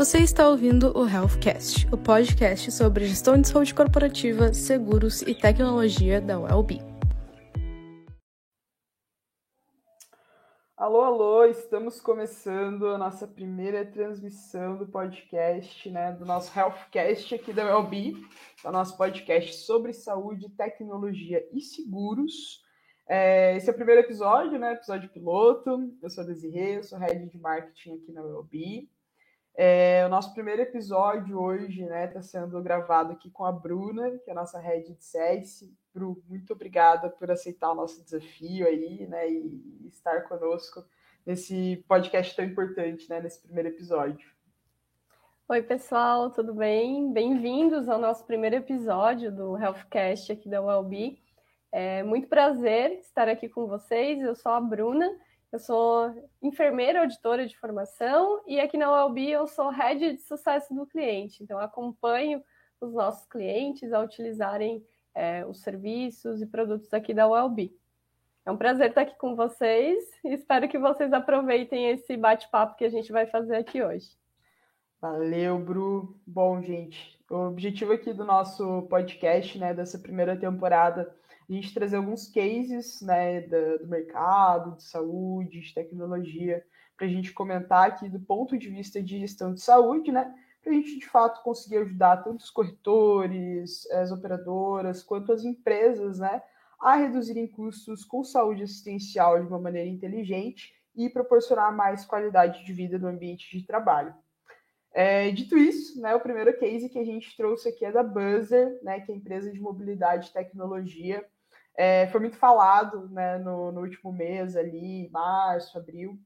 Você está ouvindo o Healthcast, o podcast sobre gestão de saúde corporativa, seguros e tecnologia da UELB. Alô, alô, estamos começando a nossa primeira transmissão do podcast, né, do nosso Healthcast aqui da UELB, do nosso podcast sobre saúde, tecnologia e seguros. É, esse é o primeiro episódio, né, episódio piloto. Eu sou a Desirê, eu sou head de marketing aqui na UELB. É, o nosso primeiro episódio hoje está né, tá sendo gravado aqui com a Bruna, que é a nossa head de CS. Bru, muito obrigada por aceitar o nosso desafio aí, né, e, estar conosco nesse podcast tão importante, né, nesse primeiro episódio. Oi, pessoal, tudo bem? Bem-vindos ao nosso primeiro episódio do Healthcast aqui da ULB. É muito prazer estar aqui com vocês. Eu sou a Bruna eu sou enfermeira auditora de formação e aqui na ULB eu sou head de sucesso do cliente. Então, acompanho os nossos clientes a utilizarem é, os serviços e produtos aqui da ULB. É um prazer estar aqui com vocês e espero que vocês aproveitem esse bate-papo que a gente vai fazer aqui hoje. Valeu, Bru. Bom, gente, o objetivo aqui do nosso podcast, né, dessa primeira temporada, a gente trazer alguns cases né, do, do mercado, de saúde, de tecnologia, para a gente comentar aqui do ponto de vista de gestão de saúde, né? Para a gente de fato conseguir ajudar tanto os corretores, as operadoras, quanto as empresas, né? A reduzirem custos com saúde assistencial de uma maneira inteligente e proporcionar mais qualidade de vida no ambiente de trabalho. É, dito isso, né, o primeiro case que a gente trouxe aqui é da Buzzer, né, que é a empresa de mobilidade e tecnologia é, foi muito falado né, no, no, último mês ali, março, abril,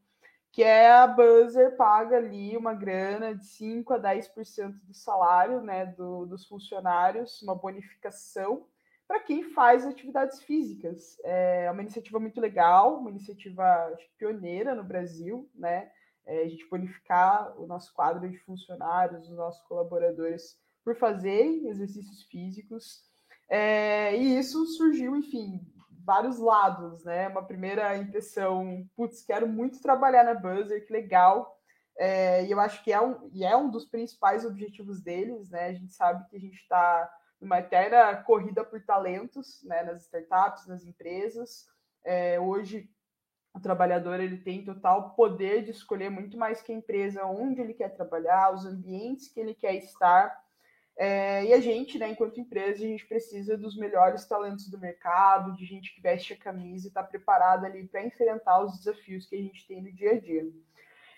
que é a Buzzer paga ali uma grana de 5 a 10% do salário né, do, dos funcionários, uma bonificação para quem faz atividades físicas. É uma iniciativa muito legal, uma iniciativa pioneira no Brasil, né? É, a gente bonificar o nosso quadro de funcionários, os nossos colaboradores por fazerem exercícios físicos. É, e isso surgiu, enfim, vários lados, né? Uma primeira impressão, putz, quero muito trabalhar na Buzzer, que legal. É, e eu acho que é um, e é um dos principais objetivos deles, né? A gente sabe que a gente está numa eterna corrida por talentos, né? Nas startups, nas empresas. É, hoje o trabalhador ele tem total poder de escolher muito mais que a empresa onde ele quer trabalhar, os ambientes que ele quer estar. É, e a gente, né, enquanto empresa, a gente precisa dos melhores talentos do mercado, de gente que veste a camisa e está preparada ali para enfrentar os desafios que a gente tem no dia a dia.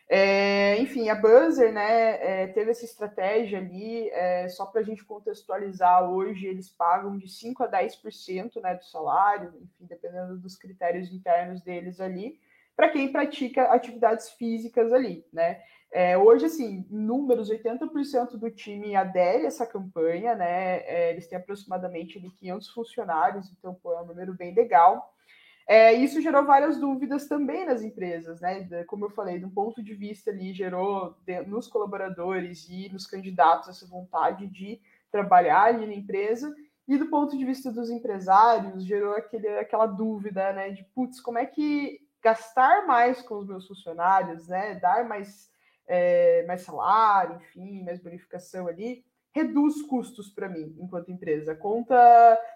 É, enfim, a Buzzer né, é, teve essa estratégia ali, é, só para a gente contextualizar, hoje eles pagam de 5% a 10% né, do salário, enfim, dependendo dos critérios internos deles ali, para quem pratica atividades físicas ali, né? É, hoje, assim, números, 80% do time adere a essa campanha, né? É, eles têm aproximadamente ali, 500 funcionários, então pô, é um número bem legal. É, isso gerou várias dúvidas também nas empresas, né? Como eu falei, de um ponto de vista ali, gerou nos colaboradores e nos candidatos essa vontade de trabalhar ali na empresa, e do ponto de vista dos empresários, gerou aquele, aquela dúvida, né? De, putz, como é que gastar mais com os meus funcionários, né? Dar mais é, mais salário, enfim, mais bonificação ali, reduz custos para mim enquanto empresa. Conta,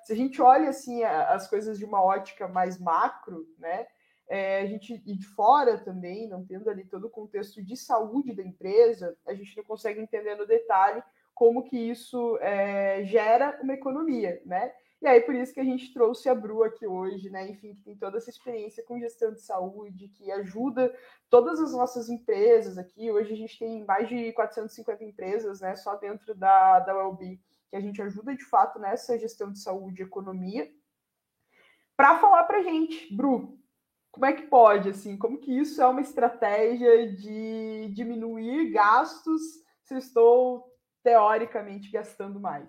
se a gente olha assim as coisas de uma ótica mais macro, né? É, a gente e de fora também, não tendo ali todo o contexto de saúde da empresa, a gente não consegue entender no detalhe como que isso é, gera uma economia, né? E aí, por isso que a gente trouxe a Bru aqui hoje, né? Enfim, que tem toda essa experiência com gestão de saúde, que ajuda todas as nossas empresas aqui. Hoje a gente tem mais de 450 empresas, né? Só dentro da, da WellBe, que a gente ajuda de fato nessa gestão de saúde e economia. Para falar para a gente, Bru, como é que pode, assim, como que isso é uma estratégia de diminuir gastos se eu estou teoricamente gastando mais?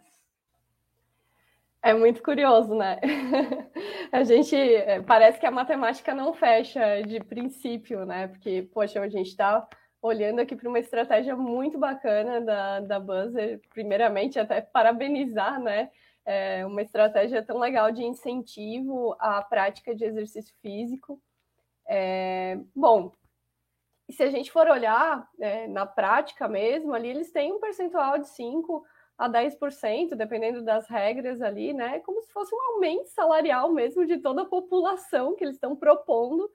É muito curioso, né? a gente é, parece que a matemática não fecha de princípio, né? Porque, poxa, a gente está olhando aqui para uma estratégia muito bacana da, da Buzzer. Primeiramente, até parabenizar, né? É uma estratégia tão legal de incentivo à prática de exercício físico. É, bom, se a gente for olhar é, na prática mesmo, ali eles têm um percentual de 5 a 10%, dependendo das regras ali, né? Como se fosse um aumento salarial mesmo de toda a população que eles estão propondo,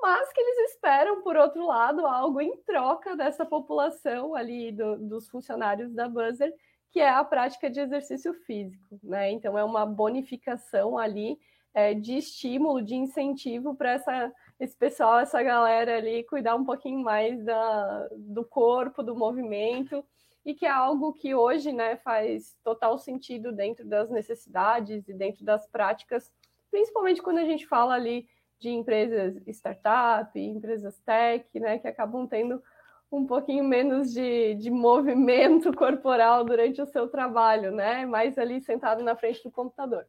mas que eles esperam, por outro lado, algo em troca dessa população ali do, dos funcionários da Buzzer, que é a prática de exercício físico, né? Então é uma bonificação ali é, de estímulo, de incentivo para essa esse pessoal, essa galera ali cuidar um pouquinho mais da, do corpo, do movimento e que é algo que hoje né, faz total sentido dentro das necessidades e dentro das práticas, principalmente quando a gente fala ali de empresas startup, empresas tech, né, que acabam tendo um pouquinho menos de, de movimento corporal durante o seu trabalho, né? Mais ali sentado na frente do computador.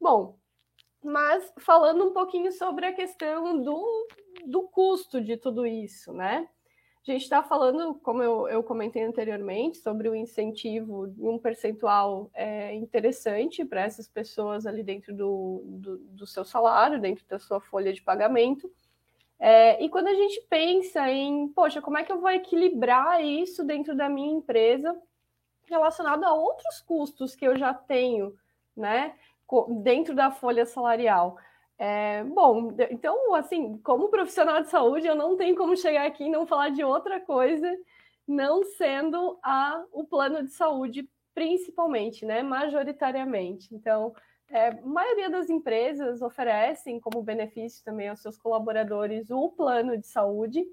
Bom, mas falando um pouquinho sobre a questão do, do custo de tudo isso, né? A gente está falando, como eu, eu, comentei anteriormente, sobre o incentivo de um percentual é, interessante para essas pessoas ali dentro do, do, do, seu salário, dentro da sua folha de pagamento. É, e quando a gente pensa em, poxa, como é que eu vou equilibrar isso dentro da minha empresa relacionado a outros custos que eu já tenho, né, dentro da folha salarial? É, bom, então, assim, como profissional de saúde, eu não tenho como chegar aqui e não falar de outra coisa, não sendo a, o plano de saúde, principalmente, né, majoritariamente. Então, é, a maioria das empresas oferecem como benefício também aos seus colaboradores o plano de saúde,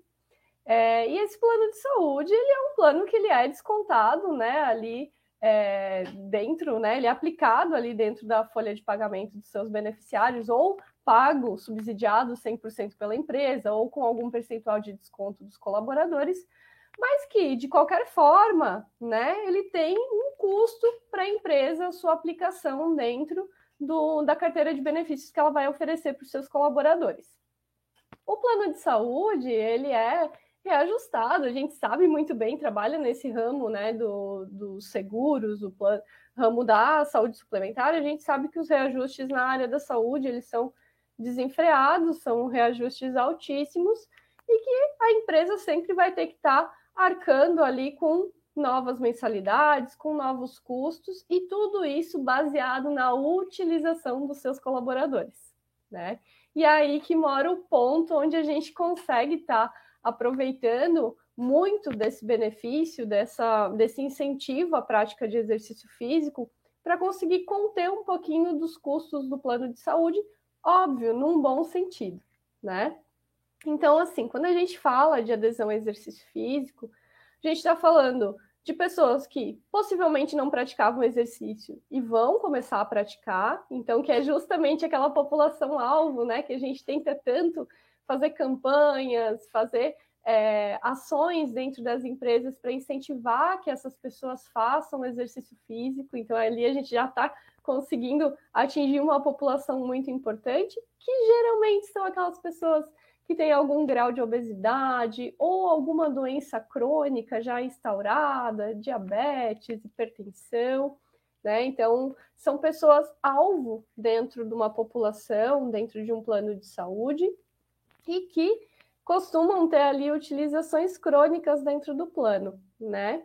é, e esse plano de saúde, ele é um plano que ele é descontado, né, ali é, dentro, né, ele é aplicado ali dentro da folha de pagamento dos seus beneficiários, ou pago, subsidiado 100% pela empresa ou com algum percentual de desconto dos colaboradores, mas que, de qualquer forma, né, ele tem um custo para a empresa, sua aplicação dentro do, da carteira de benefícios que ela vai oferecer para os seus colaboradores. O plano de saúde, ele é reajustado, a gente sabe muito bem, trabalha nesse ramo né, dos do seguros, o plano, ramo da saúde suplementar, a gente sabe que os reajustes na área da saúde, eles são desenfreados, são reajustes altíssimos e que a empresa sempre vai ter que estar tá arcando ali com novas mensalidades, com novos custos e tudo isso baseado na utilização dos seus colaboradores, né? E aí que mora o ponto onde a gente consegue estar tá aproveitando muito desse benefício, dessa, desse incentivo à prática de exercício físico para conseguir conter um pouquinho dos custos do plano de saúde, óbvio, num bom sentido, né? Então, assim, quando a gente fala de adesão ao exercício físico, a gente está falando de pessoas que possivelmente não praticavam exercício e vão começar a praticar, então que é justamente aquela população alvo, né, que a gente tenta tanto fazer campanhas, fazer é, ações dentro das empresas para incentivar que essas pessoas façam exercício físico. Então ali a gente já está conseguindo atingir uma população muito importante, que geralmente são aquelas pessoas que têm algum grau de obesidade ou alguma doença crônica já instaurada, diabetes, hipertensão, né? Então, são pessoas alvo dentro de uma população, dentro de um plano de saúde, e que costumam ter ali utilizações crônicas dentro do plano, né?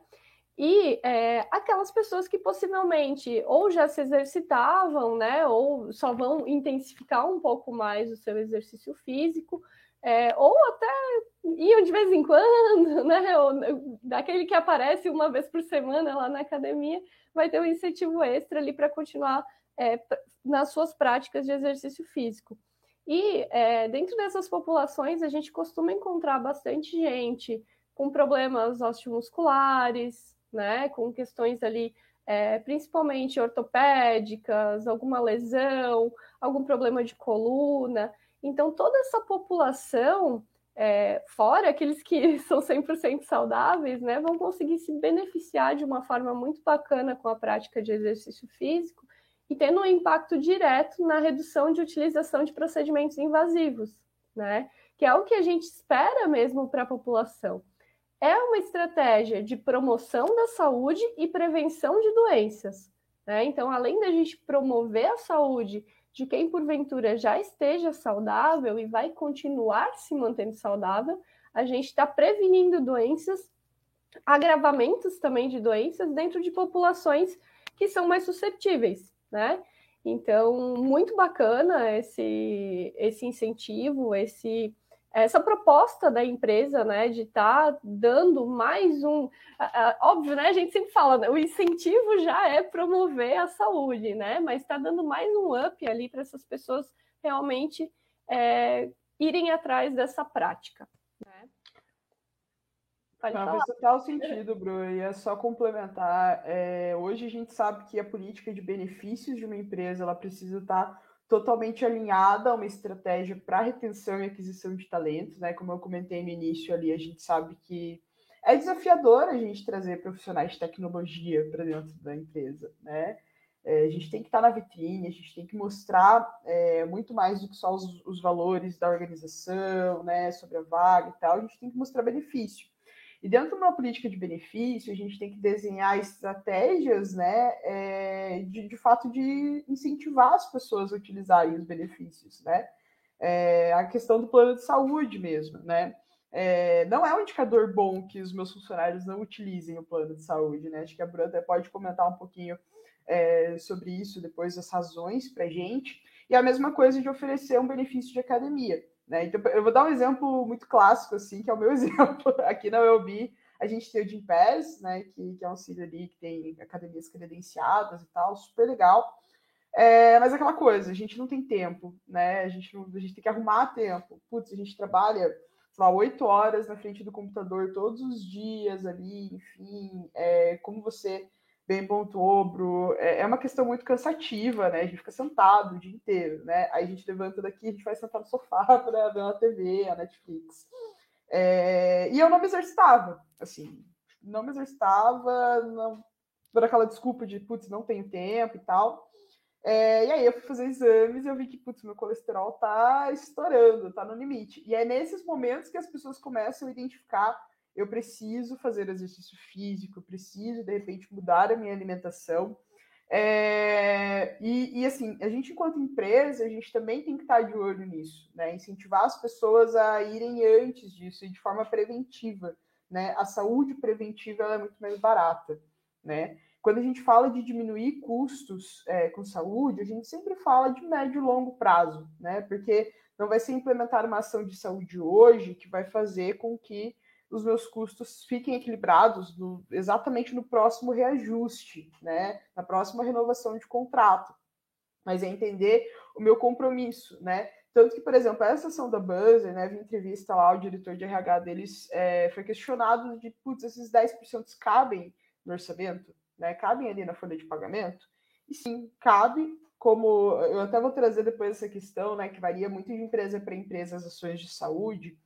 E é, aquelas pessoas que possivelmente ou já se exercitavam, né, ou só vão intensificar um pouco mais o seu exercício físico, é, ou até iam de vez em quando, né, ou, daquele que aparece uma vez por semana lá na academia, vai ter um incentivo extra ali para continuar é, nas suas práticas de exercício físico. E é, dentro dessas populações, a gente costuma encontrar bastante gente com problemas osteomusculares, né, com questões ali, é, principalmente ortopédicas, alguma lesão, algum problema de coluna. Então, toda essa população, é, fora aqueles que são 100% saudáveis, né, vão conseguir se beneficiar de uma forma muito bacana com a prática de exercício físico e tendo um impacto direto na redução de utilização de procedimentos invasivos, né? Que é o que a gente espera mesmo para a população é uma estratégia de promoção da saúde e prevenção de doenças. Né? Então, além da gente promover a saúde de quem porventura já esteja saudável e vai continuar se mantendo saudável, a gente está prevenindo doenças, agravamentos também de doenças dentro de populações que são mais suscetíveis, né? Então, muito bacana esse, esse incentivo, esse, essa proposta da empresa, né, de estar tá dando mais um. Óbvio, né? A gente sempre fala, né, o incentivo já é promover a saúde, né? Mas está dando mais um up ali para essas pessoas realmente é, irem atrás dessa prática. Pode Não, faz total sentido, Bru. E é só complementar. É, hoje a gente sabe que a política de benefícios de uma empresa ela precisa estar totalmente alinhada a uma estratégia para retenção e aquisição de talentos, né? Como eu comentei no início ali, a gente sabe que é desafiador a gente trazer profissionais de tecnologia para dentro da empresa, né? É, a gente tem que estar na vitrine, a gente tem que mostrar é, muito mais do que só os, os, valores da organização, né, sobre a vaga e tal, a gente tem que mostrar benefício. E dentro de uma política de benefício, a gente tem que desenhar estratégias, né, é, de, de fato, de incentivar as pessoas a utilizarem os benefícios, né? É, a questão do plano de saúde mesmo, né? É, não é um indicador bom que os meus funcionários não utilizem o plano de saúde, né? Acho que a Bruna até pode comentar um pouquinho é, sobre isso depois, as razões para gente. E a mesma coisa de oferecer um benefício de academia. Né? Então, eu vou dar um exemplo muito clássico, assim, que é o meu exemplo. Aqui na ULB, a gente tem o Jim Pass, né, que, que é um auxílio ali que tem academias credenciadas e tal, super legal. É, mas é aquela coisa, a gente não tem tempo, né? A gente, não, a gente tem que arrumar tempo. Putz, a gente trabalha, oito horas na frente do computador todos os dias ali, enfim. É, como você bem pontuou, Bru, é, é uma questão muito cansativa, né? A gente fica sentado o dia inteiro, né? Aí a gente levanta daqui, a gente vai sentar no sofá para ver uma TV, a Netflix. É, e eu não me exercitava, assim, não me exercitava não, por aquela desculpa de, putz, não tenho tempo e tal. É, e aí eu fui fazer exames e eu vi que, putz, meu colesterol tá estourando, tá no limite. E é nesses momentos que as pessoas começam a identificar eu preciso fazer exercício físico, eu preciso, de repente, mudar a minha alimentação. É, e, e, assim, a gente, enquanto empresa, a gente também tem que estar de olho nisso, né? Incentivar as pessoas a irem antes disso e de forma preventiva, né? A saúde preventiva é muito mais barata, né? Quando a gente fala de diminuir custos é, com saúde, a gente sempre fala de médio e longo prazo, né? Porque não vai ser implementar uma ação de saúde hoje que vai fazer com que os meus custos fiquem equilibrados no, exatamente no próximo reajuste, né? Na próxima renovação de contrato. Mas é entender o meu compromisso, né? Tanto que, por exemplo, essa ação da Buzzer, né, vi entrevista lá, o diretor de RH deles é, foi questionado de, putz, esses 10% cabem no orçamento, né? Cabem ali na folha de pagamento? E sim, cabe, como eu até vou trazer depois essa questão, né, que varia muito de empresa para empresa as ações de saúde,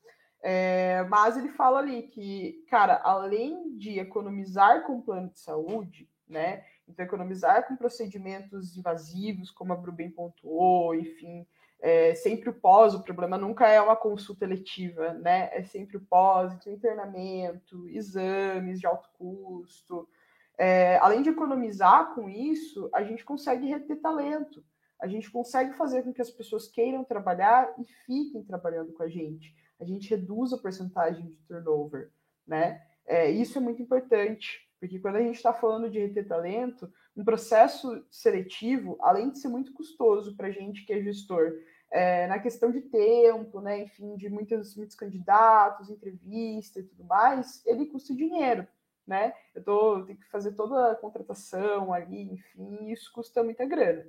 é, mas ele fala ali que, cara, além de economizar com plano de saúde, né? Então, economizar com procedimentos invasivos, como a Bruben pontuou, enfim, é, sempre o pós, o problema nunca é uma consulta eletiva, né? É sempre o pós, então, internamento, exames de alto custo. É, além de economizar com isso, a gente consegue reter talento. A gente consegue fazer com que as pessoas queiram trabalhar e fiquem trabalhando com a gente a gente reduz a porcentagem de turnover, né? É, isso é muito importante, porque quando a gente está falando de reter talento, um processo seletivo, além de ser muito custoso para a gente que é gestor, é, na questão de tempo, né, enfim, de muitos, muitos candidatos, entrevista e tudo mais, ele custa dinheiro, né? Eu tô, tenho que fazer toda a contratação ali, enfim, isso custa muita grana.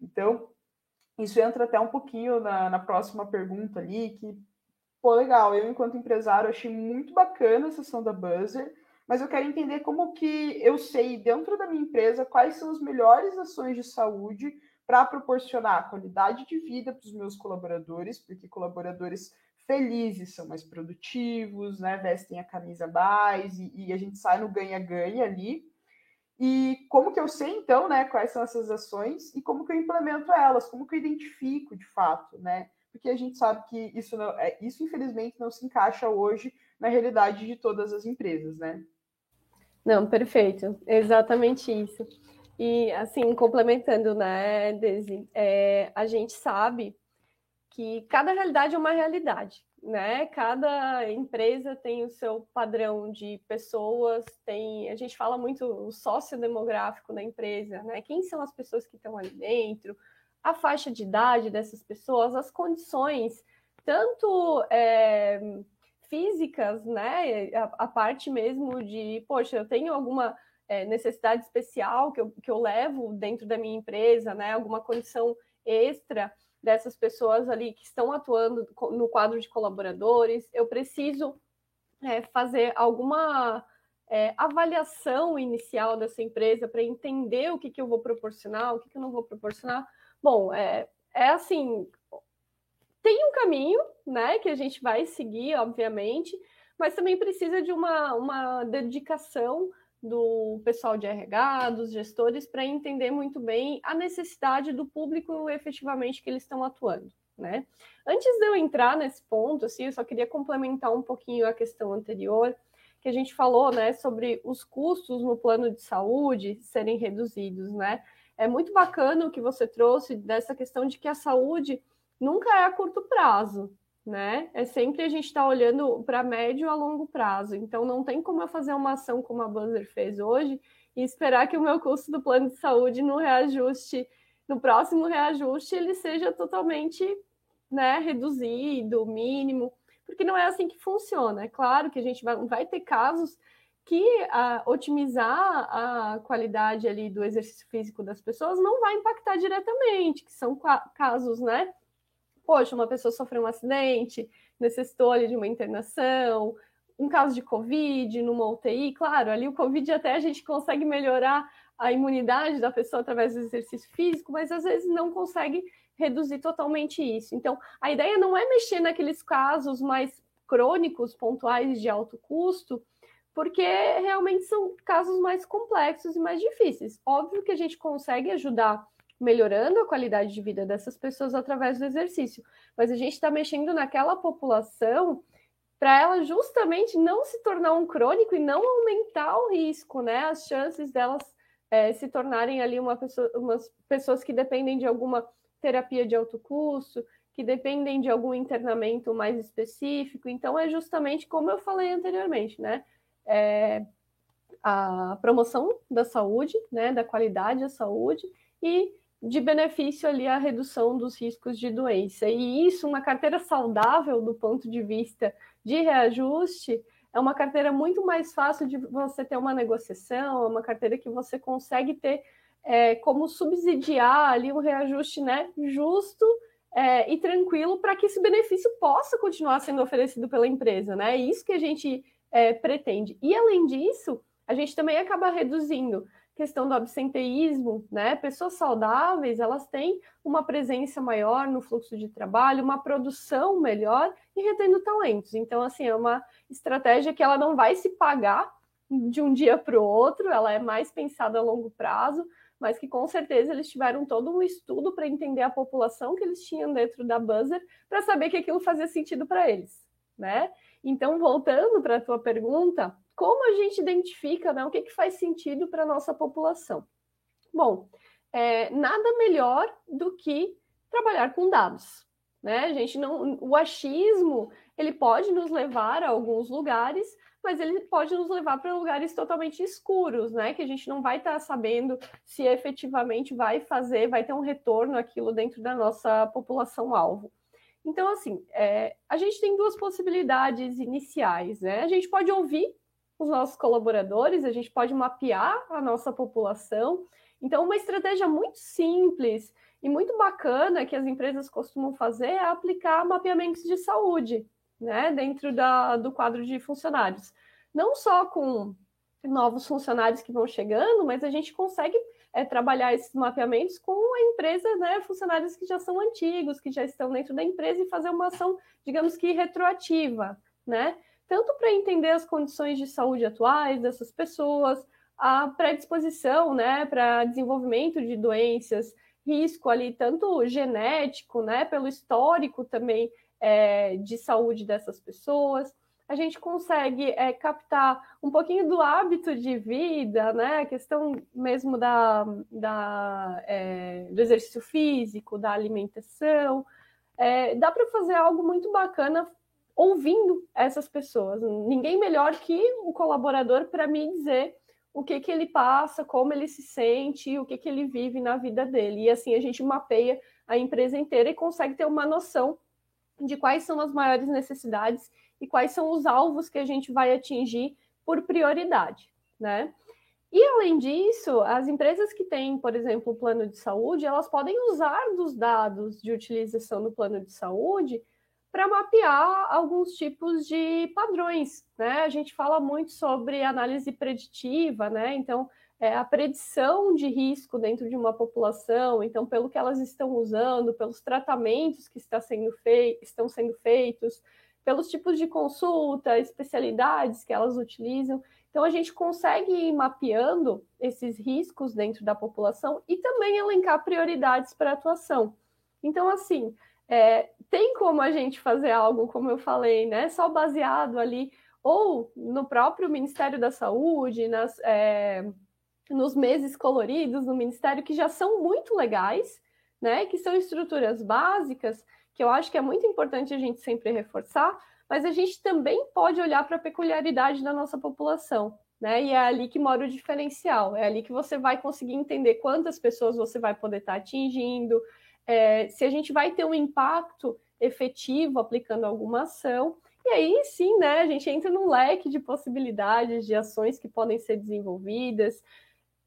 Então, isso entra até um pouquinho na, na próxima pergunta ali, que pô, legal, eu enquanto empresário achei muito bacana a sessão da Buzzer, mas eu quero entender como que eu sei dentro da minha empresa quais são as melhores ações de saúde para proporcionar qualidade de vida para os meus colaboradores, porque colaboradores felizes são mais produtivos, né, vestem a camisa mais e, e a gente sai no ganha-ganha ali. E como que eu sei, então, né, quais são essas ações e como que eu implemento elas, como que eu identifico de fato, né? Porque a gente sabe que isso, não, é, isso infelizmente não se encaixa hoje na realidade de todas as empresas, né? Não, perfeito, exatamente isso. E assim, complementando, né, Desi, é, a gente sabe que cada realidade é uma realidade, né? Cada empresa tem o seu padrão de pessoas, tem, a gente fala muito o sociodemográfico da empresa, né? Quem são as pessoas que estão ali dentro, a faixa de idade dessas pessoas, as condições, tanto é, físicas, né? A, a, parte mesmo de, poxa, eu tenho alguma é, necessidade especial que eu, que eu levo dentro da minha empresa, né? Alguma condição extra dessas pessoas ali que estão atuando no quadro de colaboradores. Eu preciso é, fazer alguma é, avaliação inicial dessa empresa para entender o que, que eu vou proporcionar, o que, que eu não vou proporcionar. Bom, é, é assim, tem um caminho, né, que a gente vai seguir, obviamente, mas também precisa de uma, uma dedicação do pessoal de RH, dos gestores, para entender muito bem a necessidade do público efetivamente que eles estão atuando. Né? Antes de eu entrar nesse ponto, assim, eu só queria complementar um pouquinho a questão anterior, que a gente falou né, sobre os custos no plano de saúde serem reduzidos. Né? É muito bacana o que você trouxe dessa questão de que a saúde nunca é a curto prazo, né? É sempre a gente está olhando para médio a longo prazo. Então não tem como eu fazer uma ação como a Buzzer fez hoje e esperar que o meu custo do plano de saúde no reajuste, no próximo reajuste, ele seja totalmente né, reduzido, mínimo, porque não é assim que funciona. É claro que a gente vai, vai ter casos que a, otimizar a qualidade ali do exercício físico das pessoas não vai impactar diretamente, que são casos, né? poxa, uma pessoa sofreu um acidente, necessitou ali de uma internação, um caso de Covid numa UTI, claro, ali o Covid até a gente consegue melhorar a imunidade da pessoa através do exercício físico, mas às vezes não consegue reduzir totalmente isso. Então, a ideia não é mexer naqueles casos mais crônicos, pontuais de alto custo, porque realmente são casos mais complexos e mais difíceis. Óbvio que a gente consegue ajudar melhorando a qualidade de vida dessas pessoas através do exercício. Mas a gente está mexendo naquela população para ela justamente não se tornar um crônico e não aumentar o risco, né? As chances delas é, se tornarem ali uma pessoa, umas pessoas que dependem de alguma terapia de alto custo, que dependem de algum internamento mais específico. Então, é justamente como eu falei anteriormente, né? É, a promoção da saúde, né? Da qualidade da saúde e de benefício ali a redução dos riscos de doença. E isso, uma carteira saudável do ponto de vista de reajuste, é uma carteira muito mais fácil de você ter uma negociação, é uma carteira que você consegue ter é, como subsidiar ali um reajuste né, justo é, e tranquilo para que esse benefício possa continuar sendo oferecido pela empresa. Né? É isso que a gente é, pretende. E além disso, a gente também acaba reduzindo questão do absenteísmo, né? Pessoas saudáveis, elas têm uma presença maior no fluxo de trabalho, uma produção melhor e retendo talentos. Então, assim, é uma estratégia que ela não vai se pagar de um dia para o outro, ela é mais pensada a longo prazo, mas que com certeza eles tiveram todo um estudo para entender a população que eles tinham dentro da Buzzer, para saber que aquilo fazia sentido para eles, né? Então, voltando para a tua pergunta, como a gente identifica né, o que, que faz sentido para a nossa população? Bom, é, nada melhor do que trabalhar com dados. Né? A gente não, o achismo ele pode nos levar a alguns lugares, mas ele pode nos levar para lugares totalmente escuros, né? Que a gente não vai estar tá sabendo se efetivamente vai fazer, vai ter um retorno aquilo dentro da nossa população alvo. Então, assim, é, a gente tem duas possibilidades iniciais, né? A gente pode ouvir os nossos colaboradores, a gente pode mapear a nossa população. Então, uma estratégia muito simples e muito bacana que as empresas costumam fazer é aplicar mapeamentos de saúde, né, dentro da, do quadro de funcionários. Não só com novos funcionários que vão chegando, mas a gente consegue é, trabalhar esses mapeamentos com a empresa, né, funcionários que já são antigos, que já estão dentro da empresa e fazer uma ação, digamos que retroativa, né? tanto para entender as condições de saúde atuais dessas pessoas, a predisposição, né, para desenvolvimento de doenças, risco ali tanto genético, né, pelo histórico também é, de saúde dessas pessoas. A gente consegue é, captar um pouquinho do hábito de vida, né, a questão mesmo da, da é, do exercício físico, da alimentação. É, dá para fazer algo muito bacana ouvindo essas pessoas. Ninguém melhor que o colaborador para me dizer o que, que ele passa, como ele se sente, o que, que ele vive na vida dele. E assim a gente mapeia a empresa inteira e consegue ter uma noção de quais são as maiores necessidades e quais são os alvos que a gente vai atingir por prioridade, né? E além disso, as empresas que têm, por exemplo, o plano de saúde, elas podem usar dos dados de utilização do plano de saúde para mapear alguns tipos de padrões, né? A gente fala muito sobre análise preditiva, né? Então, é a predição de risco dentro de uma população, então, pelo que elas estão usando, pelos tratamentos que está sendo fei estão sendo feitos, pelos tipos de consulta, especialidades que elas utilizam. Então, a gente consegue ir mapeando esses riscos dentro da população e também elencar prioridades para atuação. Então, assim, é, tem como a gente fazer algo, como eu falei, né, só baseado ali, ou no próprio Ministério da Saúde, nas, é, nos meses coloridos no Ministério, que já são muito legais, né, que são estruturas básicas, que eu acho que é muito importante a gente sempre reforçar, mas a gente também pode olhar para a peculiaridade da nossa população, né? E é ali que mora o diferencial, é ali que você vai conseguir entender quantas pessoas você vai poder estar tá atingindo, é, se a gente vai ter um impacto efetivo aplicando alguma ação. E aí sim, né, a gente entra num leque de possibilidades de ações que podem ser desenvolvidas,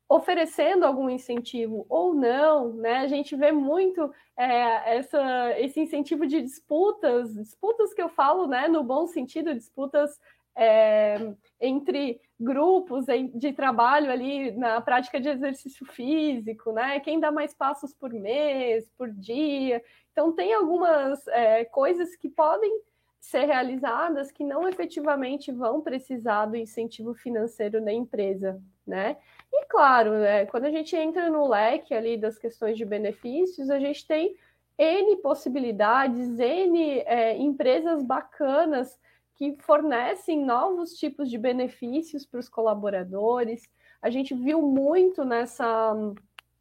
oferecendo algum incentivo ou não, né? A gente vê muito é, essa, esse incentivo de disputas, disputas que eu falo, né, no bom sentido, disputas é, entre grupos de trabalho ali na prática de exercício físico, né? Quem dá mais passos por mês, por dia. Então tem algumas é, coisas que podem ser realizadas que não efetivamente vão precisar do incentivo financeiro da empresa, né? E claro, né, quando a gente entra no leque ali das questões de benefícios, a gente tem N possibilidades, N é, empresas bacanas que fornecem novos tipos de benefícios para os colaboradores. A gente viu muito nessa,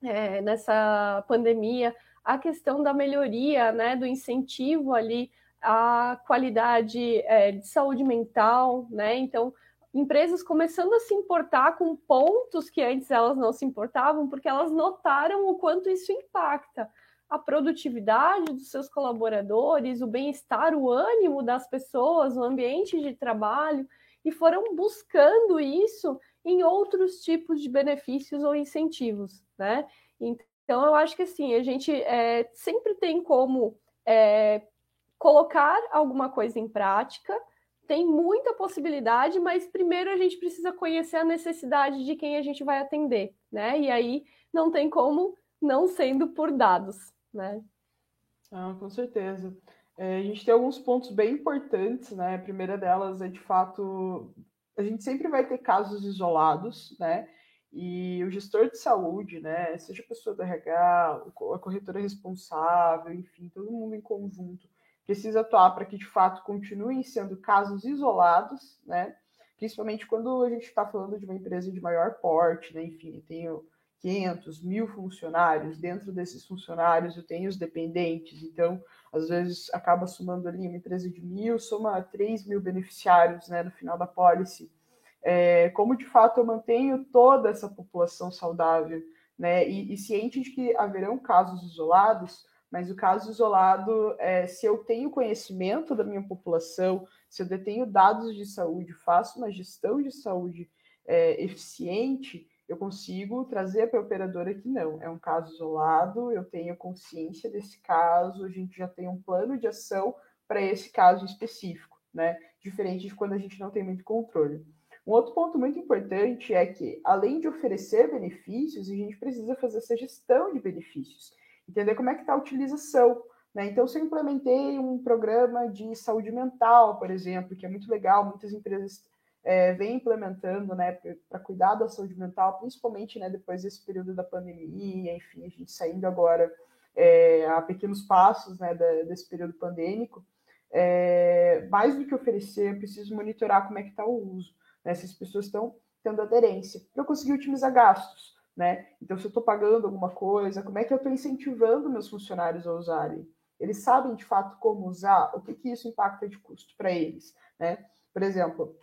é, nessa pandemia a questão da melhoria, né, do incentivo ali à qualidade é, de saúde mental, né? Então, empresas começando a se importar com pontos que antes elas não se importavam, porque elas notaram o quanto isso impacta a produtividade dos seus colaboradores, o bem-estar, o ânimo das pessoas, o ambiente de trabalho, e foram buscando isso em outros tipos de benefícios ou incentivos, né? Então, eu acho que assim, a gente é, sempre tem como é, colocar alguma coisa em prática, tem muita possibilidade, mas primeiro a gente precisa conhecer a necessidade de quem a gente vai atender, né? E aí não tem como não sendo por dados, né? Ah, com certeza. É, a gente tem alguns pontos bem importantes, né? A primeira delas é de fato a gente sempre vai ter casos isolados, né? E o gestor de saúde, né? Seja a pessoa do RH, a corretora responsável, enfim, todo mundo em conjunto precisa atuar para que de fato continuem sendo casos isolados, né? Principalmente quando a gente está falando de uma empresa de maior porte, né? Enfim, tenho 500, mil funcionários, dentro desses funcionários eu tenho os dependentes, então às vezes acaba somando ali uma empresa de mil, soma 3 mil beneficiários né, no final da policy. É, como de fato eu mantenho toda essa população saudável, né? E, e ciente de que haverão casos isolados, mas o caso isolado, é, se eu tenho conhecimento da minha população, se eu detenho dados de saúde, faço uma gestão de saúde é, eficiente, eu consigo trazer para a operadora que não, é um caso isolado, eu tenho consciência desse caso, a gente já tem um plano de ação para esse caso específico, né? Diferente de quando a gente não tem muito controle. Um outro ponto muito importante é que, além de oferecer benefícios, a gente precisa fazer essa gestão de benefícios entender como é que está a utilização. Né? Então, se eu implementei um programa de saúde mental, por exemplo, que é muito legal, muitas empresas é, vêm implementando né, para cuidar da saúde mental, principalmente né, depois desse período da pandemia, enfim, a gente saindo agora é, a pequenos passos né, da, desse período pandêmico. É, mais do que oferecer, eu preciso monitorar como é que está o uso, né, se as pessoas estão tendo aderência, para eu conseguir otimizar gastos né? Então, se eu estou pagando alguma coisa, como é que eu estou incentivando meus funcionários a usarem? eles sabem de fato como usar, o que, que isso impacta de custo para eles, né? Por exemplo,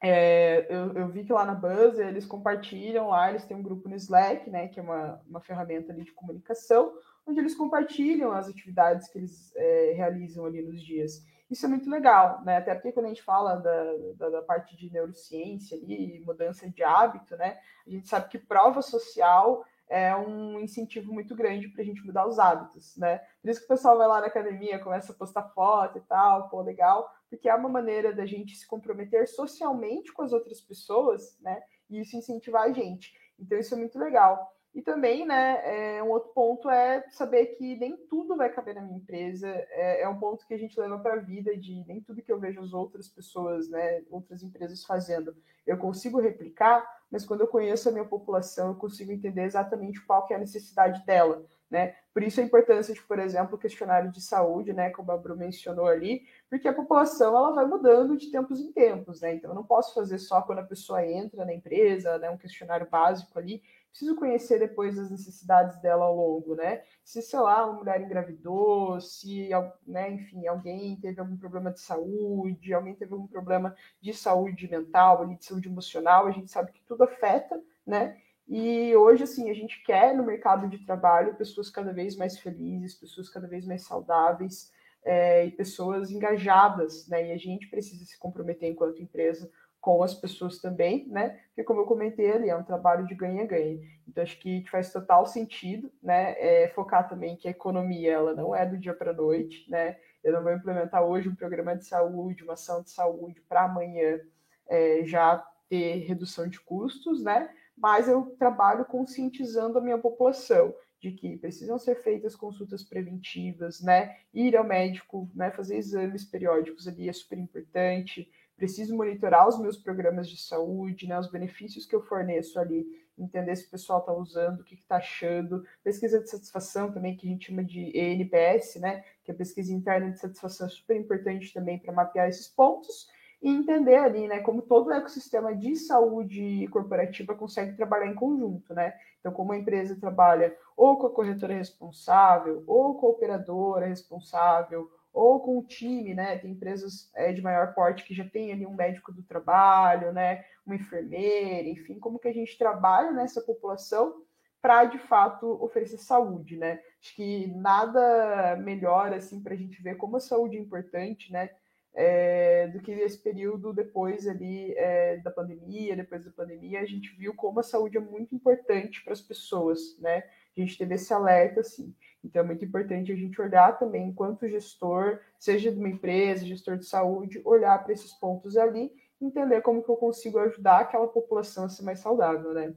é, eu, eu, vi que lá na Buzz eles compartilham lá, eles têm um grupo no Slack, né, que é uma, uma ferramenta ali de comunicação, onde eles compartilham as atividades que eles é, realizam ali nos dias. Isso é muito legal, né? Até porque quando a gente fala da, da, da, parte de neurociência ali, mudança de hábito, né? A gente sabe que prova social é um incentivo muito grande para a gente mudar os hábitos, né? Por isso que o pessoal vai lá na academia, começa a postar foto e tal, pô, legal, porque é uma maneira da gente se comprometer socialmente com as outras pessoas, né? E isso incentivar a gente. Então, isso é muito legal. E também, né, é, um outro ponto é saber que nem tudo vai caber na minha empresa. É, é um ponto que a gente leva para a vida de nem tudo que eu vejo as outras pessoas, né, outras empresas fazendo, eu consigo replicar, mas quando eu conheço a minha população, eu consigo entender exatamente qual que é a necessidade dela, né? Por isso a importância de, por exemplo, o questionário de saúde, né, como a Bru mencionou ali, porque a população ela vai mudando de tempos em tempos, né? Então eu não posso fazer só quando a pessoa entra na empresa, né, um questionário básico ali, preciso conhecer depois as necessidades dela ao longo, né? Se, sei lá, uma mulher engravidou, se, né, enfim, alguém teve algum problema de saúde, alguém teve algum problema de saúde mental, de saúde emocional, a gente sabe que tudo afeta, né? E hoje, assim, a gente quer no mercado de trabalho pessoas cada vez mais felizes, pessoas cada vez mais saudáveis é, e pessoas engajadas, né? E a gente precisa se comprometer enquanto empresa com as pessoas também, né? Porque como eu comentei ali, é um trabalho de ganha-ganha. Então acho que faz total sentido, né? É, focar também que a economia ela não é do dia para a noite, né? Eu não vou implementar hoje um programa de saúde, uma ação de saúde para amanhã é, já ter redução de custos, né? Mas eu trabalho conscientizando a minha população de que precisam ser feitas consultas preventivas, né? Ir ao médico, né? Fazer exames periódicos ali é super importante preciso monitorar os meus programas de saúde, né, os benefícios que eu forneço ali, entender se o pessoal está usando, o que está achando, pesquisa de satisfação também, que a gente chama de ENPS, né, que é a pesquisa interna de satisfação é super importante também para mapear esses pontos e entender ali, né, como todo o ecossistema de saúde corporativa consegue trabalhar em conjunto, né? Então, como a empresa trabalha ou com a corretora responsável, ou com a operadora responsável, ou com o time, né? Tem empresas é, de maior porte que já tem ali um médico do trabalho, né? Uma enfermeira, enfim, como que a gente trabalha nessa população para de fato oferecer saúde, né? Acho que nada melhor assim para a gente ver como a saúde é importante, né? É, do que esse período depois ali é, da pandemia, depois da pandemia, a gente viu como a saúde é muito importante para as pessoas, né? A gente teve esse alerta, assim. Então, é muito importante a gente olhar também, enquanto gestor, seja de uma empresa, gestor de saúde, olhar para esses pontos ali, entender como que eu consigo ajudar aquela população a ser mais saudável, né?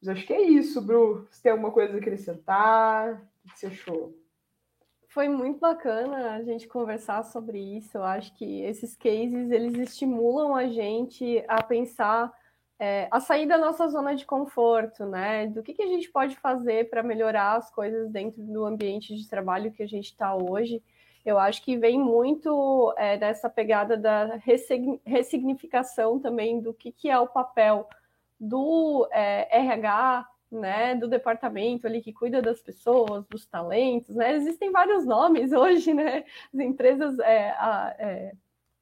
Mas acho que é isso, Bru. Você tem alguma coisa a acrescentar? O que você achou? Foi muito bacana a gente conversar sobre isso. Eu acho que esses cases, eles estimulam a gente a pensar é, a sair da nossa zona de conforto, né? Do que, que a gente pode fazer para melhorar as coisas dentro do ambiente de trabalho que a gente está hoje. Eu acho que vem muito é, dessa pegada da ressignificação também do que, que é o papel do é, RH, né, do departamento ali que cuida das pessoas, dos talentos, né? Existem vários nomes hoje, né? As empresas é, a, é,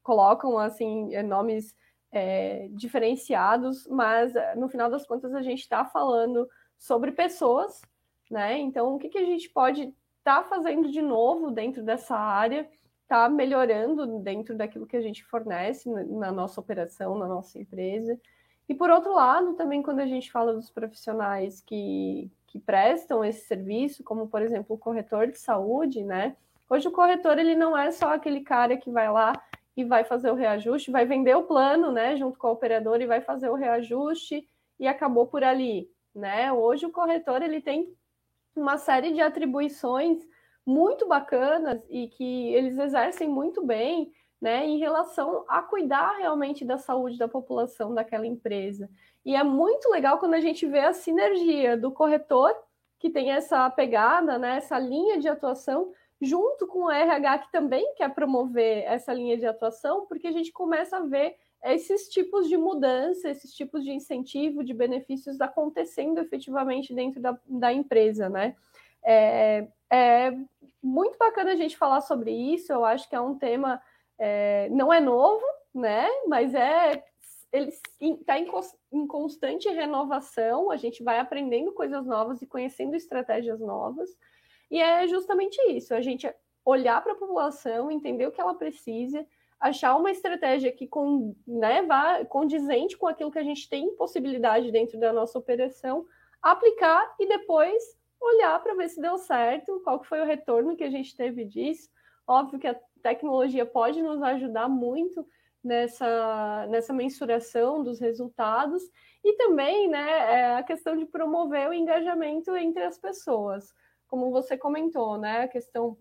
colocam assim nomes é, diferenciados, mas eh, no final das contas a gente está falando sobre pessoas, né? Então, o que, que a gente pode estar tá fazendo de novo dentro dessa área, tá melhorando dentro daquilo que a gente fornece na nossa operação, na nossa empresa. E por outro lado, também quando a gente fala dos profissionais que, que prestam esse serviço, como por exemplo o corretor de saúde, né? Hoje o corretor ele não é só aquele cara que vai lá e vai fazer o reajuste, vai vender o plano, né, junto com a operadora e vai fazer o reajuste e acabou por ali, né? Hoje o corretor ele tem uma série de atribuições muito bacanas e que eles exercem muito bem, né, em relação a cuidar realmente da saúde da população daquela empresa. E é muito legal quando a gente vê a sinergia do corretor que tem essa pegada, né, essa linha de atuação junto com o RH, que também quer promover essa linha de atuação, porque a gente começa a ver esses tipos de mudança, esses tipos de incentivo, de benefícios acontecendo efetivamente dentro da, da empresa, né? É, é muito bacana a gente falar sobre isso. Eu acho que é um tema, é, não é novo, né? Mas é ele está em, em, constante renovação, a gente vai aprendendo coisas novas e conhecendo estratégias novas. E é justamente isso, a gente olhar para a população, entender o que ela precisa, achar uma estratégia que com, né, vá condizente com aquilo que a gente tem possibilidade dentro da nossa operação, aplicar e depois olhar para ver se deu certo, qual que foi o retorno que a gente teve disso. Óbvio que a tecnologia pode nos ajudar muito nessa, nessa mensuração dos resultados e também né, é a questão de promover o engajamento entre as pessoas. Como você comentou, né? A questão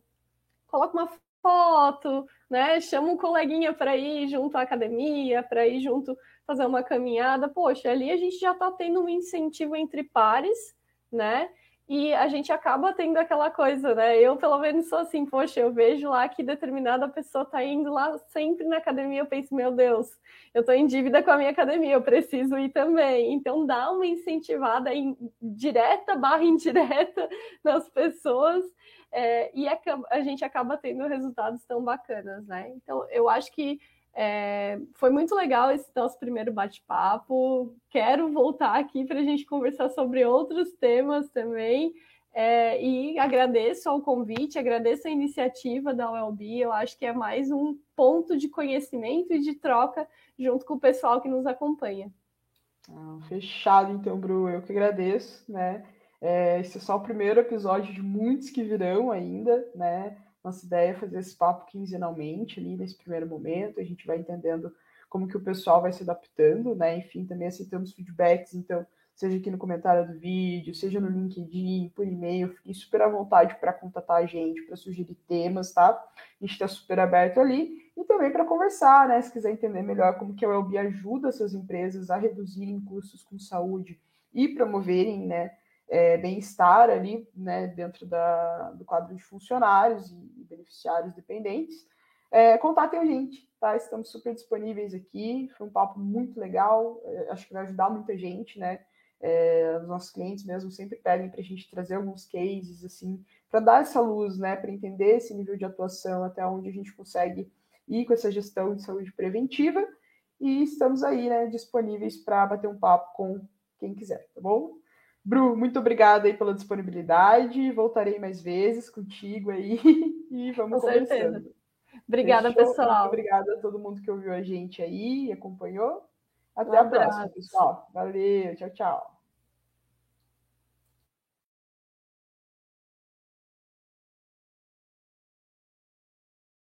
coloca uma foto, né? Chama um coleguinha para ir junto à academia, para ir junto fazer uma caminhada. Poxa, ali a gente já está tendo um incentivo entre pares, né? E a gente acaba tendo aquela coisa, né? Eu, pelo menos, sou assim, poxa, eu vejo lá que determinada pessoa tá indo lá sempre na academia, eu penso, meu Deus, eu tô em dívida com a minha academia, eu preciso ir também. Então, dá uma incentivada em, direta barra indireta nas pessoas é, e a, a gente acaba tendo resultados tão bacanas, né? Então, eu acho que é, foi muito legal esse nosso primeiro bate-papo. Quero voltar aqui para a gente conversar sobre outros temas também. É, e agradeço ao convite, agradeço a iniciativa da ULB. Eu acho que é mais um ponto de conhecimento e de troca junto com o pessoal que nos acompanha. Ah, fechado, então, Bru. Eu que agradeço, né? É, esse é só o primeiro episódio de muitos que virão ainda, né? Nossa ideia é fazer esse papo quinzenalmente ali nesse primeiro momento, a gente vai entendendo como que o pessoal vai se adaptando, né? Enfim, também aceitamos feedbacks, então, seja aqui no comentário do vídeo, seja no LinkedIn, por e-mail, fiquem super à vontade para contatar a gente, para sugerir temas, tá? A gente está super aberto ali e também para conversar, né? Se quiser entender melhor como que a Wellbe ajuda essas empresas a reduzirem custos com saúde e promoverem, né? É, bem-estar ali, né, dentro da, do quadro de funcionários e beneficiários dependentes, é, contatem a gente, tá? Estamos super disponíveis aqui. Foi um papo muito legal, é, acho que vai ajudar muita gente, né? É, os nossos clientes mesmo sempre pedem para a gente trazer alguns cases, assim, para dar essa luz, né? Para entender esse nível de atuação, até onde a gente consegue ir com essa gestão de saúde preventiva. E estamos aí, né, disponíveis para bater um papo com quem quiser, tá bom? Bru, muito obrigada aí pela disponibilidade. Voltarei mais vezes contigo aí e vamos Com conversando. Certeza. Obrigada, Fechou? pessoal. Muito obrigada a todo mundo que ouviu a gente aí e acompanhou. Até um a próxima, pessoal. Valeu, tchau, tchau.